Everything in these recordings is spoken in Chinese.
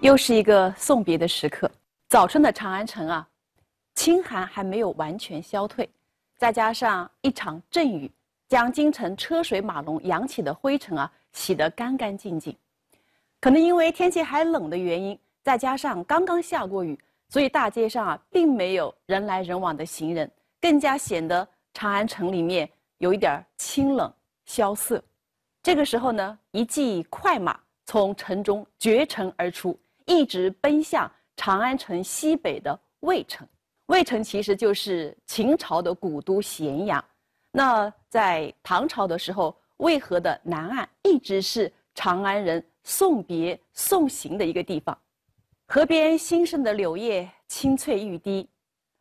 又是一个送别的时刻。早春的长安城啊，清寒还没有完全消退，再加上一场阵雨，将京城车水马龙扬起的灰尘啊洗得干干净净。可能因为天气还冷的原因，再加上刚刚下过雨，所以大街上啊并没有人来人往的行人，更加显得长安城里面有一点清冷萧瑟。这个时候呢，一骑快马从城中绝尘而出，一直奔向长安城西北的渭城。渭城其实就是秦朝的古都咸阳。那在唐朝的时候，渭河的南岸一直是长安人送别送行的一个地方。河边新生的柳叶青翠欲滴，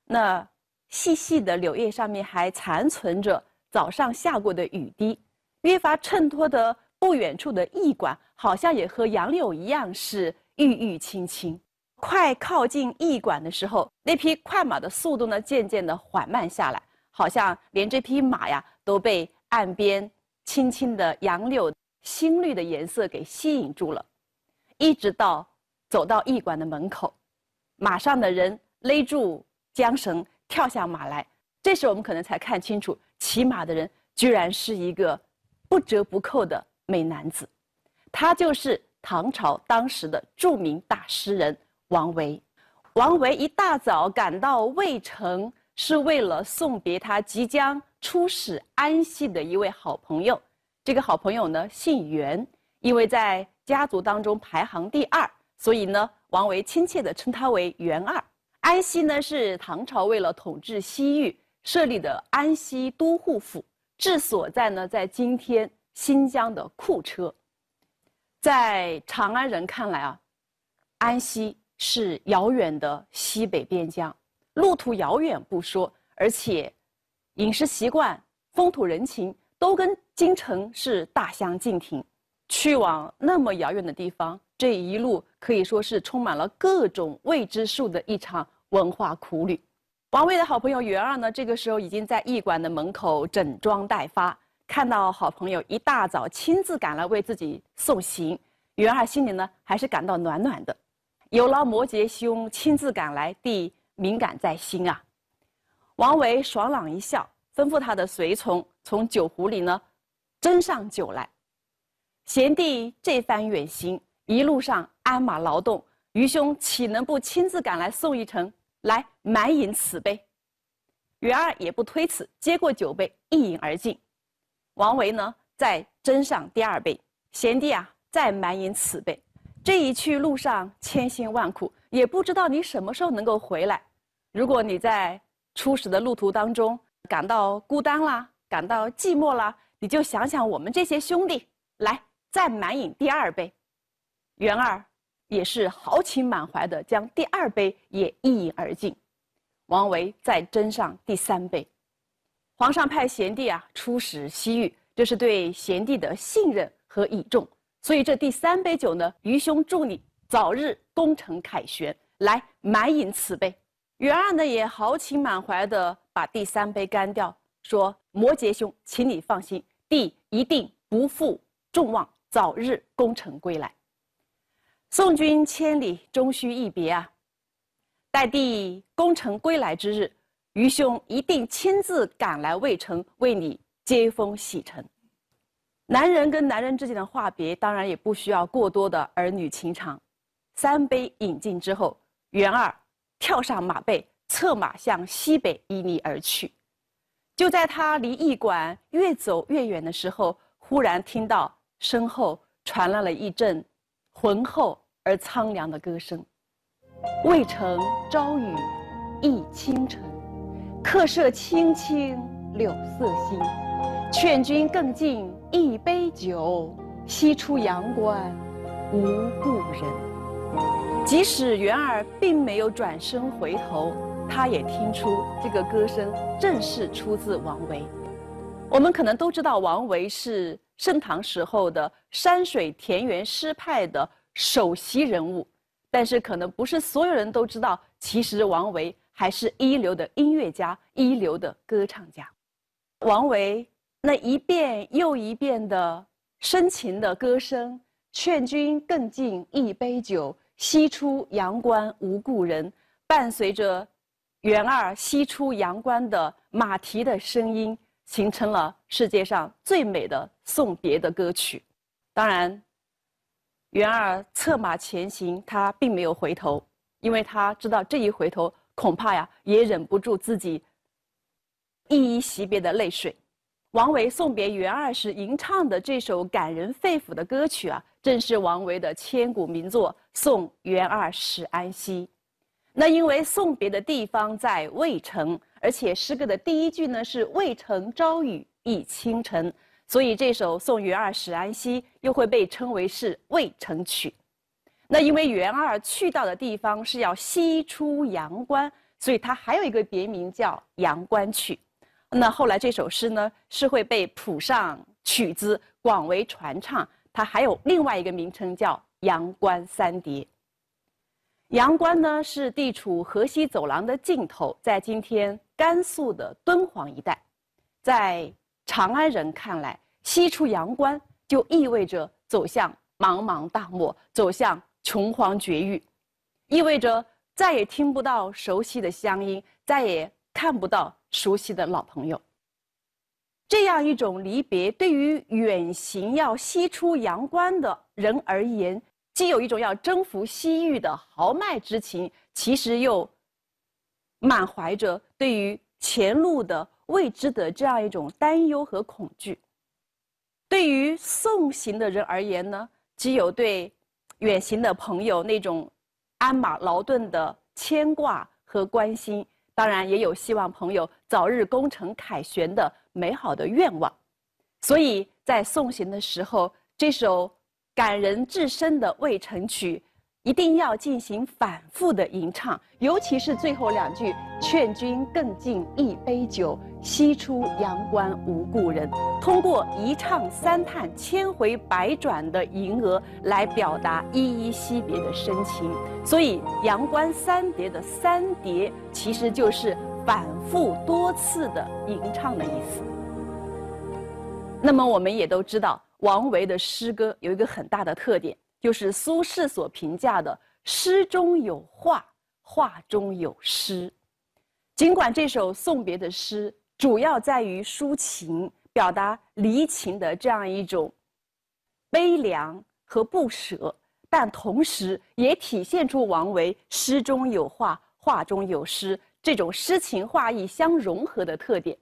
那细细的柳叶上面还残存着早上下过的雨滴。越发衬托的不远处的驿馆，好像也和杨柳一样，是郁郁青青。快靠近驿馆的时候，那匹快马的速度呢，渐渐的缓慢下来，好像连这匹马呀，都被岸边青青的杨柳新绿的颜色给吸引住了。一直到走到驿馆的门口，马上的人勒住缰绳，跳下马来。这时我们可能才看清楚，骑马的人居然是一个。不折不扣的美男子，他就是唐朝当时的著名大诗人王维。王维一大早赶到渭城，是为了送别他即将出使安西的一位好朋友。这个好朋友呢，姓袁，因为在家族当中排行第二，所以呢，王维亲切地称他为袁二。安西呢，是唐朝为了统治西域设立的安西都护府。治所在呢，在今天新疆的库车。在长安人看来啊，安西是遥远的西北边疆，路途遥远不说，而且饮食习惯、风土人情都跟京城是大相径庭。去往那么遥远的地方，这一路可以说是充满了各种未知数的一场文化苦旅。王卫的好朋友元二呢，这个时候已经在驿馆的门口整装待发。看到好朋友一大早亲自赶来为自己送行，元二心里呢还是感到暖暖的。有劳摩羯兄亲自赶来，弟敏感在心啊。王维爽朗一笑，吩咐他的随从从酒壶里呢斟上酒来。贤弟这番远行，一路上鞍马劳动，愚兄岂能不亲自赶来送一程？来满饮此杯，元二也不推辞，接过酒杯一饮而尽。王维呢，再斟上第二杯，贤弟啊，再满饮此杯。这一去路上千辛万苦，也不知道你什么时候能够回来。如果你在出使的路途当中感到孤单啦，感到寂寞啦，你就想想我们这些兄弟，来再满饮第二杯。元二。也是豪情满怀的，将第二杯也一饮而尽。王维再斟上第三杯。皇上派贤弟啊出使西域，这是对贤弟的信任和倚重。所以这第三杯酒呢，愚兄祝你早日功成凯旋，来满饮此杯。元二呢也豪情满怀的把第三杯干掉，说：“摩羯兄，请你放心，弟一定不负众望，早日功成归来。”送君千里，终须一别啊！待弟功成归来之日，愚兄一定亲自赶来渭城，为你接风洗尘。男人跟男人之间的话别，当然也不需要过多的儿女情长。三杯饮尽之后，元二跳上马背，策马向西北依逆而去。就在他离驿馆越走越远的时候，忽然听到身后传来了一阵。浑厚而苍凉的歌声。渭城朝雨浥轻尘，客舍青青柳色新。劝君更尽一杯酒，西出阳关无故人。即使元儿并没有转身回头，他也听出这个歌声正是出自王维。我们可能都知道，王维是。盛唐时候的山水田园诗派的首席人物，但是可能不是所有人都知道，其实王维还是一流的音乐家，一流的歌唱家。王维那一遍又一遍的深情的歌声，“劝君更尽一杯酒，西出阳关无故人”，伴随着元二西出阳关的马蹄的声音，形成了世界上最美的送别的歌曲。当然，元二策马前行，他并没有回头，因为他知道这一回头，恐怕呀也忍不住自己依依惜别的泪水。王维送别元二时吟唱的这首感人肺腑的歌曲啊，正是王维的千古名作《送元二使安西》。那因为送别的地方在渭城，而且诗歌的第一句呢是“渭城朝雨浥轻尘”，所以这首《送元二使安西》又会被称为是《渭城曲》。那因为元二去到的地方是要西出阳关，所以它还有一个别名叫《阳关曲》。那后来这首诗呢，是会被谱上曲子，广为传唱。它还有另外一个名称叫《阳关三叠》。阳关呢是地处河西走廊的尽头，在今天甘肃的敦煌一带。在长安人看来，西出阳关就意味着走向茫茫大漠，走向穷荒绝域，意味着再也听不到熟悉的乡音，再也看不到。熟悉的老朋友，这样一种离别，对于远行要西出阳关的人而言，既有一种要征服西域的豪迈之情，其实又满怀着对于前路的未知的这样一种担忧和恐惧。对于送行的人而言呢，既有对远行的朋友那种鞍马劳顿的牵挂和关心。当然也有希望朋友早日功成凯旋的美好的愿望，所以在送行的时候，这首感人至深的《渭城曲》一定要进行反复的吟唱，尤其是最后两句“劝君更尽一杯酒，西出阳关无故人”，通过一唱三叹、千回百转的吟额来表达依依惜别的深情。所以“阳关三叠”的“三叠”其实就是反复多次的吟唱的意思。那么我们也都知道，王维的诗歌有一个很大的特点。就是苏轼所评价的“诗中有画，画中有诗”。尽管这首送别的诗主要在于抒情，表达离情的这样一种悲凉和不舍，但同时也体现出王维“诗中有画，画中有诗”这种诗情画意相融合的特点。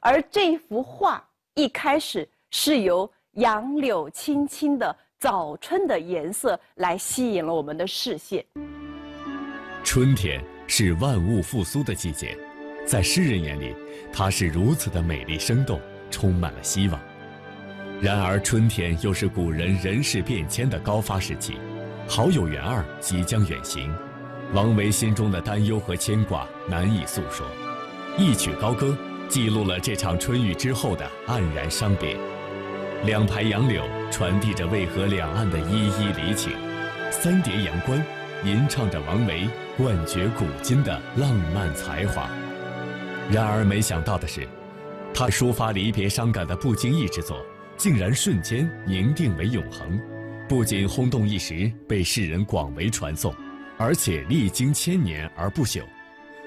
而这幅画一开始是由杨柳青青的。早春的颜色来吸引了我们的视线。春天是万物复苏的季节，在诗人眼里，它是如此的美丽生动，充满了希望。然而，春天又是古人人事变迁的高发时期，好友元二即将远行，王维心中的担忧和牵挂难以诉说。一曲高歌，记录了这场春雨之后的黯然伤别。两排杨柳传递着渭河两岸的依依离情，三叠阳关吟唱着王维冠绝古今的浪漫才华。然而，没想到的是，他抒发离别伤感的不经意之作，竟然瞬间凝定为永恒，不仅轰动一时，被世人广为传颂，而且历经千年而不朽。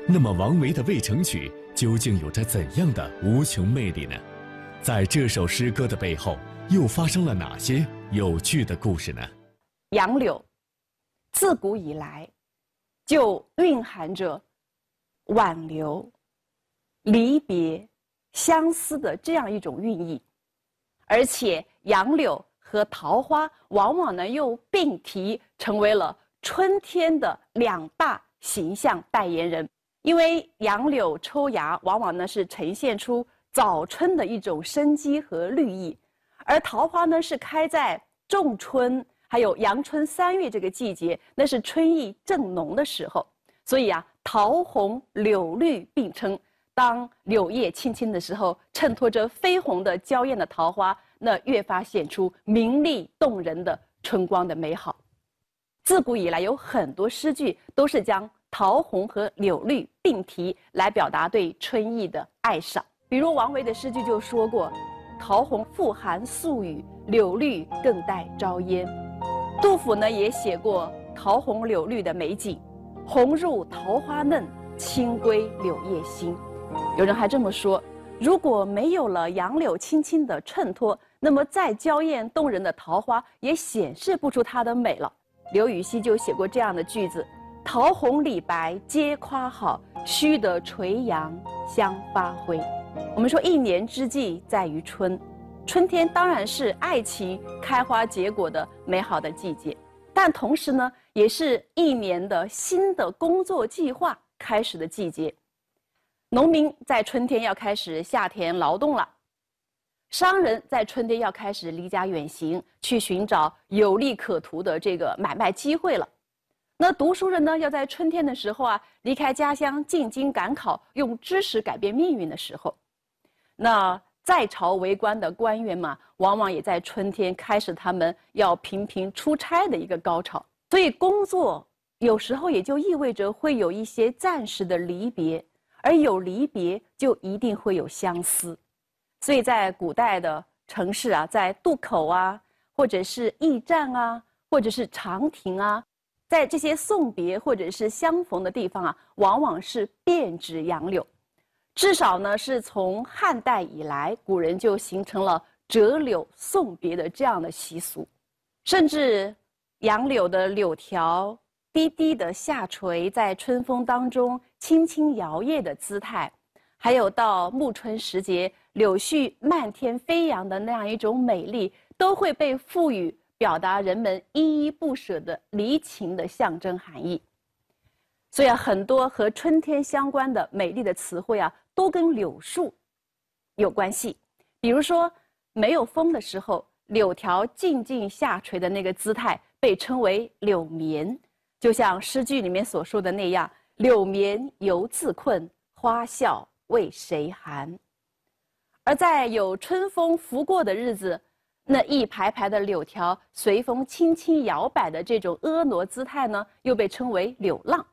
那么，王维的《渭城曲》究竟有着怎样的无穷魅力呢？在这首诗歌的背后，又发生了哪些有趣的故事呢？杨柳，自古以来就蕴含着挽留、离别、相思的这样一种寓意，而且杨柳和桃花往往呢又并提，成为了春天的两大形象代言人。因为杨柳抽芽，往往呢是呈现出。早春的一种生机和绿意，而桃花呢是开在仲春，还有阳春三月这个季节，那是春意正浓的时候。所以啊，桃红柳绿并称。当柳叶青青的时候，衬托着绯红的娇艳的桃花，那越发显出明丽动人的春光的美好。自古以来，有很多诗句都是将桃红和柳绿并提，来表达对春意的爱赏。比如王维的诗句就说过：“桃红复含宿雨，柳绿更带朝烟。”杜甫呢也写过：“桃红柳绿的美景，红入桃花嫩，青归柳叶新。有人还这么说：如果没有了杨柳青青的衬托，那么再娇艳动人的桃花也显示不出它的美了。刘禹锡就写过这样的句子：“桃红李白皆夸好，须得垂杨相发辉。”我们说一年之计在于春，春天当然是爱情开花结果的美好的季节，但同时呢，也是一年的新的工作计划开始的季节。农民在春天要开始下田劳动了，商人在春天要开始离家远行，去寻找有利可图的这个买卖机会了。那读书人呢，要在春天的时候啊，离开家乡进京赶考，用知识改变命运的时候。那在朝为官的官员嘛，往往也在春天开始他们要频频出差的一个高潮。所以工作有时候也就意味着会有一些暂时的离别。而有离别，就一定会有相思，所以在古代的城市啊，在渡口啊，或者是驿站啊，或者是长亭啊，在这些送别或者是相逢的地方啊，往往是遍植杨柳。至少呢，是从汉代以来，古人就形成了折柳送别的这样的习俗，甚至杨柳的柳条。低低的下垂，在春风当中轻轻摇曳的姿态，还有到暮春时节柳絮漫天飞扬的那样一种美丽，都会被赋予表达人们依依不舍的离情的象征含义。所以啊，很多和春天相关的美丽的词汇啊，都跟柳树有关系。比如说，没有风的时候，柳条静静下垂的那个姿态，被称为柳眠。就像诗句里面所说的那样，“柳眠犹自困，花笑为谁寒。”而在有春风拂过的日子，那一排排的柳条随风轻轻摇摆的这种婀娜姿态呢，又被称为柳浪。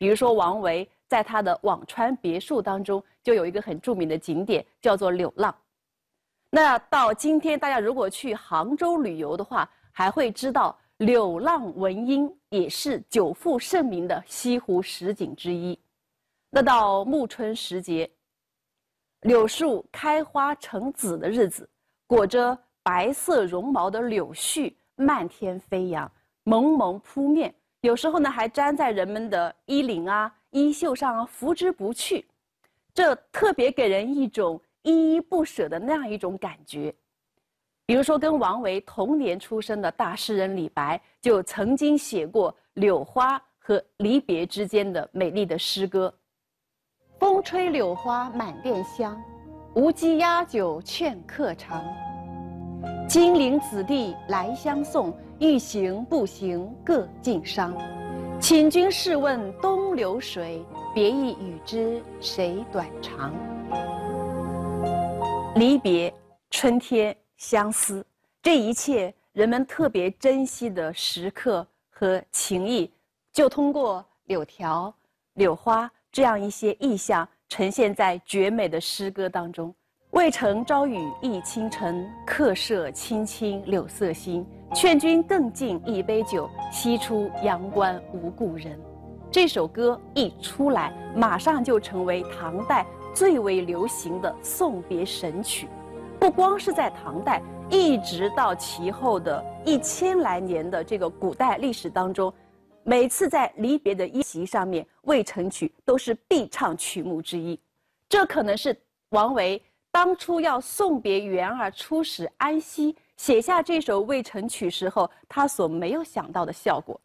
比如说，王维在他的辋川别墅当中就有一个很著名的景点，叫做柳浪。那到今天，大家如果去杭州旅游的话，还会知道。柳浪闻莺也是久负盛名的西湖十景之一。那到暮春时节，柳树开花成籽的日子，裹着白色绒毛的柳絮漫天飞扬，蒙蒙扑面，有时候呢还粘在人们的衣领啊、衣袖上啊，拂之不去。这特别给人一种依依不舍的那样一种感觉。比如说，跟王维同年出生的大诗人李白，就曾经写过柳花和离别之间的美丽的诗歌：“风吹柳花满店香，无鸡压酒劝客尝。金陵子弟来相送，欲行不行各尽觞。请君试问东流水，别意与之谁短长？”离别，春天。相思，这一切人们特别珍惜的时刻和情谊，就通过柳条、柳花这样一些意象，呈现在绝美的诗歌当中。渭城朝雨浥轻尘，客舍青青柳色新。劝君更尽一杯酒，西出阳关无故人。这首歌一出来，马上就成为唐代最为流行的送别神曲。不光是在唐代，一直到其后的一千来年的这个古代历史当中，每次在离别的宴席上面，《渭城曲》都是必唱曲目之一。这可能是王维当初要送别元儿出使安西，写下这首《渭城曲》时候，他所没有想到的效果。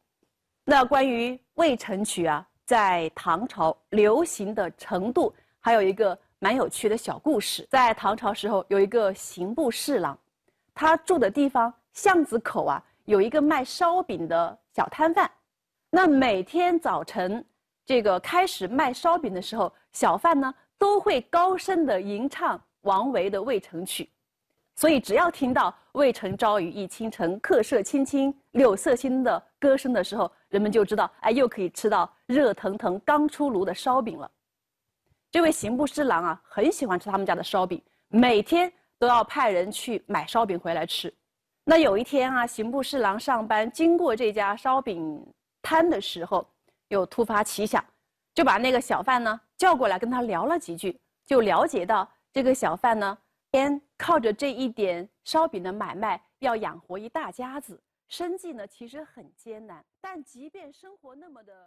那关于《渭城曲》啊，在唐朝流行的程度，还有一个。蛮有趣的小故事，在唐朝时候，有一个刑部侍郎，他住的地方巷子口啊，有一个卖烧饼的小摊贩。那每天早晨，这个开始卖烧饼的时候，小贩呢都会高声的吟唱王维的《渭城曲》，所以只要听到“渭城朝雨浥轻尘，客舍青青柳色新”的歌声的时候，人们就知道，哎，又可以吃到热腾腾刚出炉的烧饼了。这位刑部侍郎啊，很喜欢吃他们家的烧饼，每天都要派人去买烧饼回来吃。那有一天啊，刑部侍郎上班经过这家烧饼摊的时候，又突发奇想，就把那个小贩呢叫过来跟他聊了几句，就了解到这个小贩呢，边靠着这一点烧饼的买卖要养活一大家子，生计呢其实很艰难，但即便生活那么的。